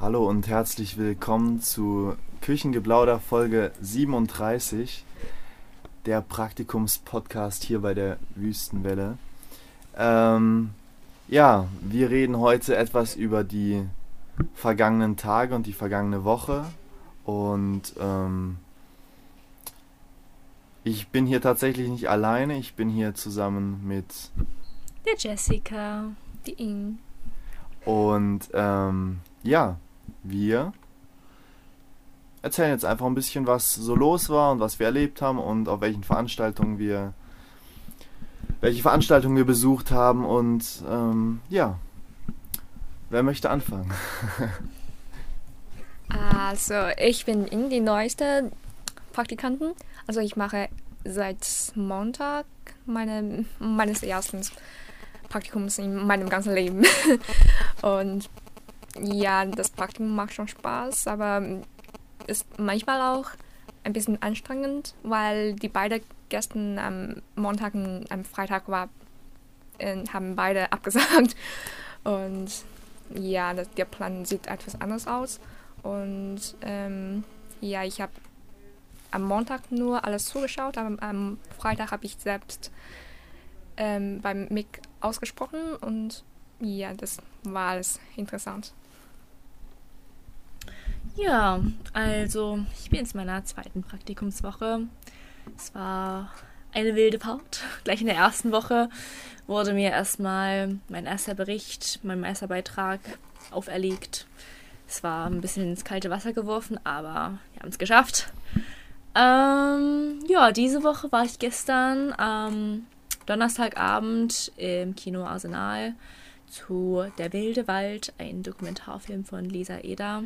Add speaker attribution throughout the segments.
Speaker 1: Hallo und herzlich willkommen zu Küchengeplauder Folge 37, der Praktikumspodcast hier bei der Wüstenwelle. Ähm, ja, wir reden heute etwas über die vergangenen Tage und die vergangene Woche und ähm, ich bin hier tatsächlich nicht alleine, ich bin hier zusammen mit
Speaker 2: der Jessica, die Ing.
Speaker 1: Und ähm, ja, wir erzählen jetzt einfach ein bisschen, was so los war und was wir erlebt haben und auf welchen Veranstaltungen wir welche Veranstaltungen wir besucht haben und ähm, ja, wer möchte anfangen?
Speaker 2: also ich bin in die neueste Praktikanten. Also ich mache seit Montag meine, meines ersten Praktikums in meinem ganzen Leben. und ja, das Praktikum macht schon Spaß, aber ist manchmal auch ein bisschen anstrengend, weil die beiden gestern am Montag und am Freitag war, äh, haben beide abgesagt. Und ja, der Plan sieht etwas anders aus. Und ähm, ja, ich habe am Montag nur alles zugeschaut, aber am Freitag habe ich selbst ähm, beim MIG ausgesprochen und ja, das war alles interessant.
Speaker 3: Ja, also ich bin jetzt in meiner zweiten Praktikumswoche. Es war eine wilde Fahrt. Gleich in der ersten Woche wurde mir erstmal mein erster Bericht, mein erster Beitrag auferlegt. Es war ein bisschen ins kalte Wasser geworfen, aber wir haben es geschafft. Ähm, ja, diese Woche war ich gestern am Donnerstagabend im Kino Arsenal zu Der wilde Wald, ein Dokumentarfilm von Lisa Eder.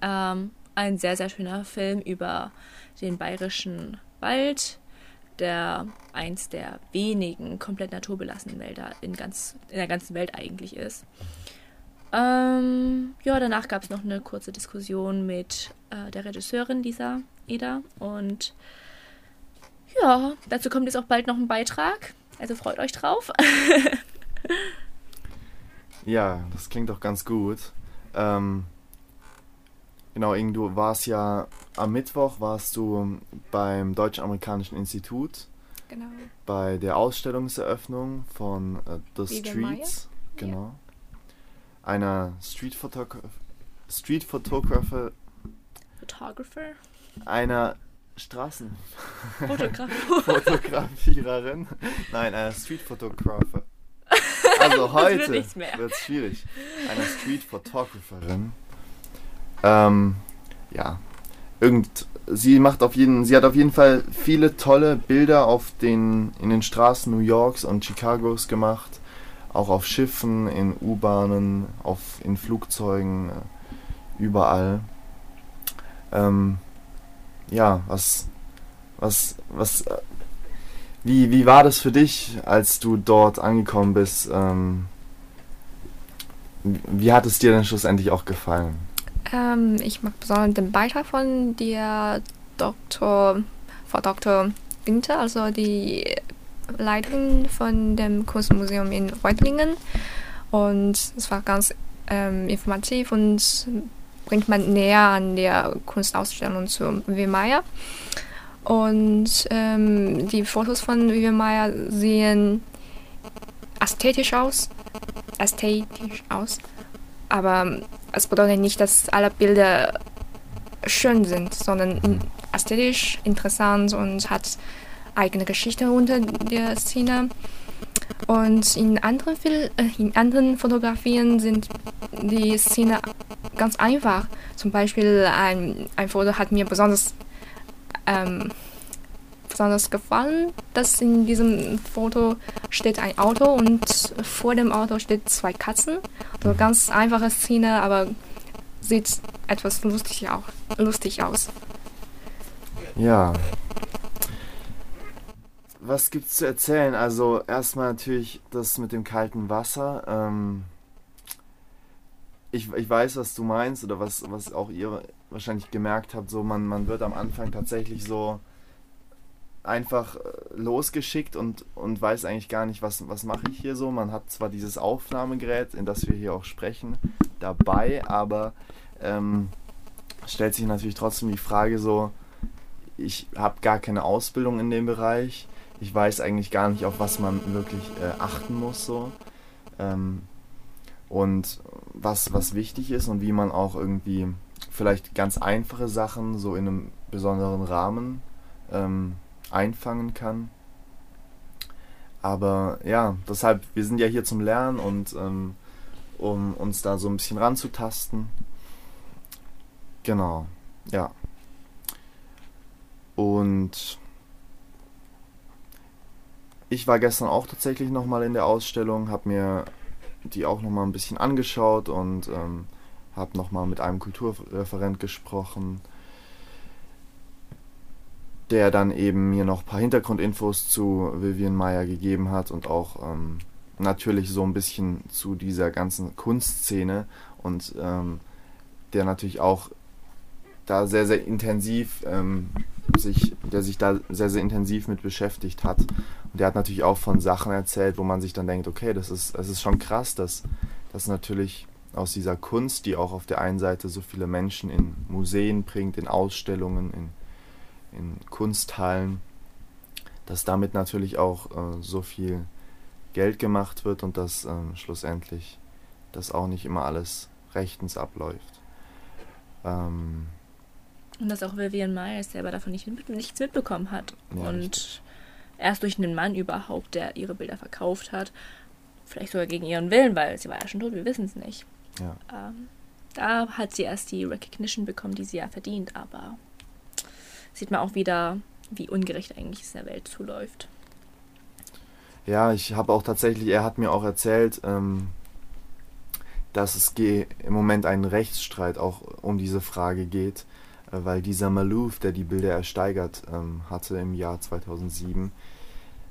Speaker 3: Ähm, ein sehr, sehr schöner Film über den bayerischen Wald, der eins der wenigen komplett naturbelassenen Wälder in, ganz, in der ganzen Welt eigentlich ist. Ähm, ja, danach gab es noch eine kurze Diskussion mit äh, der Regisseurin Lisa Eder und ja, dazu kommt jetzt auch bald noch ein Beitrag, also freut euch drauf.
Speaker 1: ja, das klingt doch ganz gut. Ähm, Genau, Ing, du warst ja am Mittwoch warst du beim Deutsch-Amerikanischen Institut.
Speaker 2: Genau.
Speaker 1: Bei der Ausstellungseröffnung von uh, The Streets. Genau. Ja. Einer Street Photographer. Street Photographer.
Speaker 3: Photographer?
Speaker 1: Einer Straßen. Fotografiererin. Nein, einer Street Photographer. Also heute wird es schwierig. Einer Street Photographerin ähm, ja, irgend, sie macht auf jeden, sie hat auf jeden Fall viele tolle Bilder auf den, in den Straßen New Yorks und Chicagos gemacht, auch auf Schiffen, in U-Bahnen, auf, in Flugzeugen, äh, überall. Ähm, ja, was, was, was, äh, wie, wie war das für dich, als du dort angekommen bist? Ähm, wie hat es dir denn schlussendlich auch gefallen?
Speaker 2: Ähm, ich mag besonders den Beitrag von der Dr. Frau Dr. Winter, also die Leiterin von dem Kunstmuseum in Reutlingen. Und es war ganz ähm, informativ und bringt man näher an der Kunstausstellung zu Vivian Meier. Und ähm, die Fotos von Vivian Meier sehen ästhetisch aus. Ästhetisch aus. Aber es bedeutet nicht, dass alle Bilder schön sind, sondern ästhetisch interessant und hat eigene Geschichte unter der Szene. Und in anderen, Fil äh, in anderen Fotografien sind die Szene ganz einfach. Zum Beispiel ein, ein Foto hat mir besonders, ähm, besonders gefallen, dass in diesem Foto steht ein Auto und vor dem Auto steht zwei Katzen. So ganz einfache Szene, aber sieht etwas lustig, auch, lustig aus.
Speaker 1: Ja. Was gibt's zu erzählen? Also erstmal natürlich das mit dem kalten Wasser. Ähm, ich, ich weiß, was du meinst oder was, was auch ihr wahrscheinlich gemerkt habt. So man, man wird am Anfang tatsächlich so einfach äh, losgeschickt und, und weiß eigentlich gar nicht, was, was mache ich hier so. Man hat zwar dieses Aufnahmegerät, in das wir hier auch sprechen, dabei, aber ähm, stellt sich natürlich trotzdem die Frage so, ich habe gar keine Ausbildung in dem Bereich. Ich weiß eigentlich gar nicht, auf was man wirklich äh, achten muss so. Ähm, und was, was wichtig ist und wie man auch irgendwie vielleicht ganz einfache Sachen so in einem besonderen Rahmen ähm, einfangen kann. Aber ja, deshalb, wir sind ja hier zum Lernen und ähm, um uns da so ein bisschen ranzutasten. Genau, ja. Und ich war gestern auch tatsächlich nochmal in der Ausstellung, habe mir die auch nochmal ein bisschen angeschaut und ähm, habe nochmal mit einem Kulturreferent gesprochen, der dann eben mir noch ein paar Hintergrundinfos zu Vivian Meyer gegeben hat und auch ähm, natürlich so ein bisschen zu dieser ganzen Kunstszene und ähm, der natürlich auch da sehr, sehr intensiv ähm, sich, der sich da sehr, sehr intensiv mit beschäftigt hat. Und der hat natürlich auch von Sachen erzählt, wo man sich dann denkt, okay, das ist, das ist schon krass, dass, dass natürlich aus dieser Kunst, die auch auf der einen Seite so viele Menschen in Museen bringt, in Ausstellungen, in, in Kunsthallen, dass damit natürlich auch äh, so viel Geld gemacht wird und dass ähm, schlussendlich das auch nicht immer alles rechtens abläuft. Ähm,
Speaker 3: und dass auch Vivian Myers selber davon nicht, nichts mitbekommen hat. Ja, und richtig. erst durch einen Mann überhaupt, der ihre Bilder verkauft hat, vielleicht sogar gegen ihren Willen, weil sie war ja schon tot, wir wissen es nicht. Ja. Ähm, da hat sie erst die Recognition bekommen, die sie ja verdient, aber sieht man auch wieder, wie ungerecht eigentlich es in der Welt zuläuft.
Speaker 1: Ja, ich habe auch tatsächlich, er hat mir auch erzählt, ähm, dass es im Moment einen Rechtsstreit auch um diese Frage geht äh, weil dieser Malouf, der die Bilder ersteigert ähm, hatte im Jahr 2007,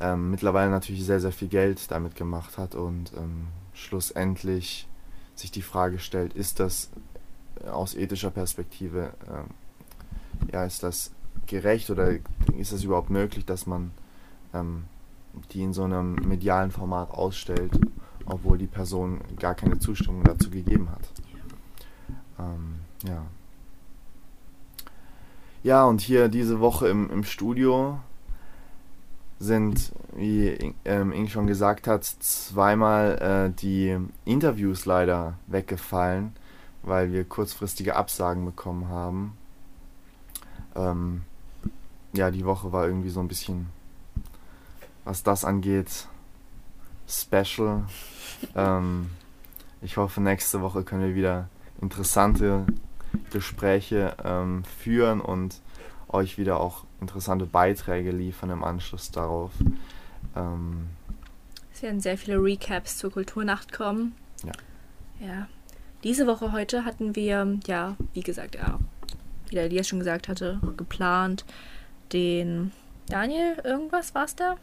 Speaker 1: ähm, mittlerweile natürlich sehr, sehr viel Geld damit gemacht hat und ähm, schlussendlich sich die Frage stellt, ist das äh, aus ethischer Perspektive, ähm, ja, ist das gerecht oder ist es überhaupt möglich, dass man ähm, die in so einem medialen Format ausstellt, obwohl die Person gar keine Zustimmung dazu gegeben hat. Ähm, ja. Ja, und hier diese Woche im, im Studio sind, wie ähm, Ing schon gesagt hat, zweimal äh, die Interviews leider weggefallen, weil wir kurzfristige Absagen bekommen haben. Ähm, ja, die Woche war irgendwie so ein bisschen, was das angeht, special. ähm, ich hoffe, nächste Woche können wir wieder interessante Gespräche ähm, führen und euch wieder auch interessante Beiträge liefern im Anschluss darauf. Ähm,
Speaker 3: es werden sehr viele Recaps zur Kulturnacht kommen.
Speaker 1: Ja.
Speaker 3: Ja. Diese Woche heute hatten wir, ja, wie gesagt, ja, wie der Elias schon gesagt hatte, geplant, den Daniel, irgendwas war es da?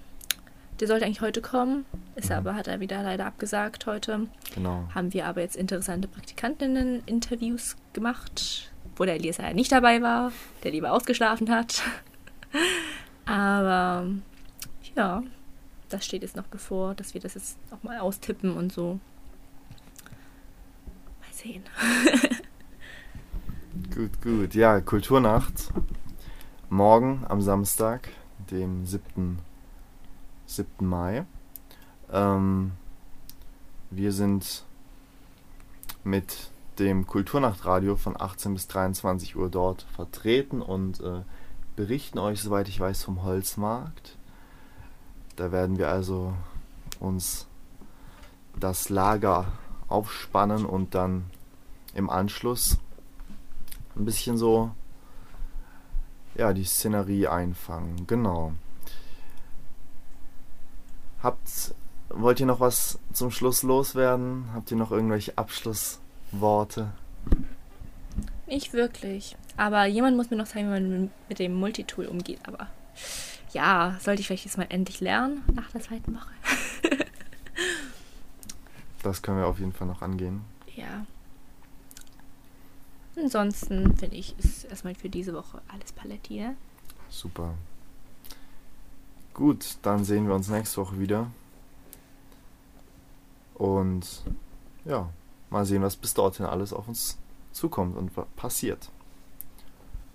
Speaker 3: Der sollte eigentlich heute kommen, ist mhm. aber, hat er wieder leider abgesagt heute.
Speaker 1: Genau.
Speaker 3: Haben wir aber jetzt interessante Praktikantinnen-Interviews gemacht, wo der Elias ja nicht dabei war, der lieber ausgeschlafen hat. aber ja, das steht jetzt noch bevor, dass wir das jetzt auch mal austippen und so. Mal sehen.
Speaker 1: gut, gut. Ja, Kulturnacht. Morgen am Samstag, dem 7. 7. Mai. Ähm, wir sind mit dem Kulturnachtradio von 18 bis 23 Uhr dort vertreten und äh, berichten euch, soweit ich weiß, vom Holzmarkt. Da werden wir also uns das Lager aufspannen und dann im Anschluss ein bisschen so ja die Szenerie einfangen. Genau. Habt, wollt ihr noch was zum Schluss loswerden? Habt ihr noch irgendwelche Abschlussworte?
Speaker 3: Nicht wirklich. Aber jemand muss mir noch zeigen, wie man mit dem Multitool umgeht. Aber ja, sollte ich vielleicht jetzt mal endlich lernen nach der zweiten Woche.
Speaker 1: das können wir auf jeden Fall noch angehen.
Speaker 3: Ja. Ansonsten finde ich, ist erstmal für diese Woche alles Paletti. Ne?
Speaker 1: Super. Gut, dann sehen wir uns nächste Woche wieder. Und ja, mal sehen, was bis dorthin alles auf uns zukommt und passiert.